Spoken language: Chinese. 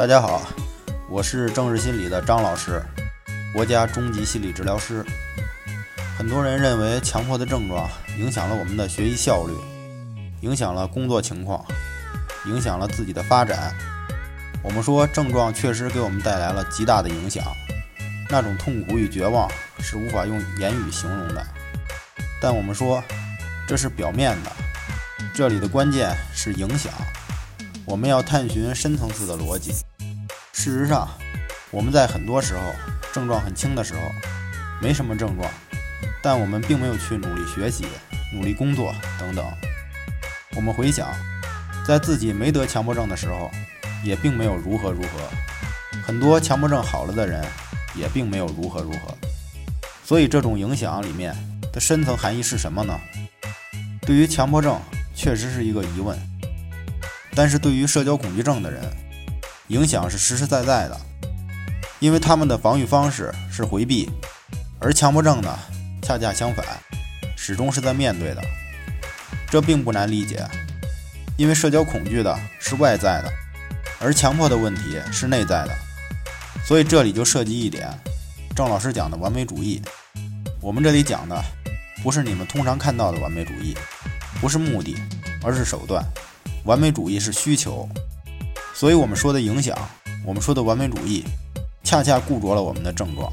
大家好，我是政治心理的张老师，国家中级心理治疗师。很多人认为强迫的症状影响了我们的学习效率，影响了工作情况，影响了自己的发展。我们说症状确实给我们带来了极大的影响，那种痛苦与绝望是无法用言语形容的。但我们说这是表面的，这里的关键是影响。我们要探寻深层次的逻辑。事实上，我们在很多时候症状很轻的时候，没什么症状，但我们并没有去努力学习、努力工作等等。我们回想，在自己没得强迫症的时候，也并没有如何如何。很多强迫症好了的人，也并没有如何如何。所以，这种影响里面的深层含义是什么呢？对于强迫症，确实是一个疑问。但是对于社交恐惧症的人，影响是实实在在的，因为他们的防御方式是回避，而强迫症呢，恰恰相反，始终是在面对的。这并不难理解，因为社交恐惧的是外在的，而强迫的问题是内在的，所以这里就涉及一点，郑老师讲的完美主义。我们这里讲的不是你们通常看到的完美主义，不是目的，而是手段。完美主义是需求。所以，我们说的影响，我们说的完美主义，恰恰固着了我们的症状。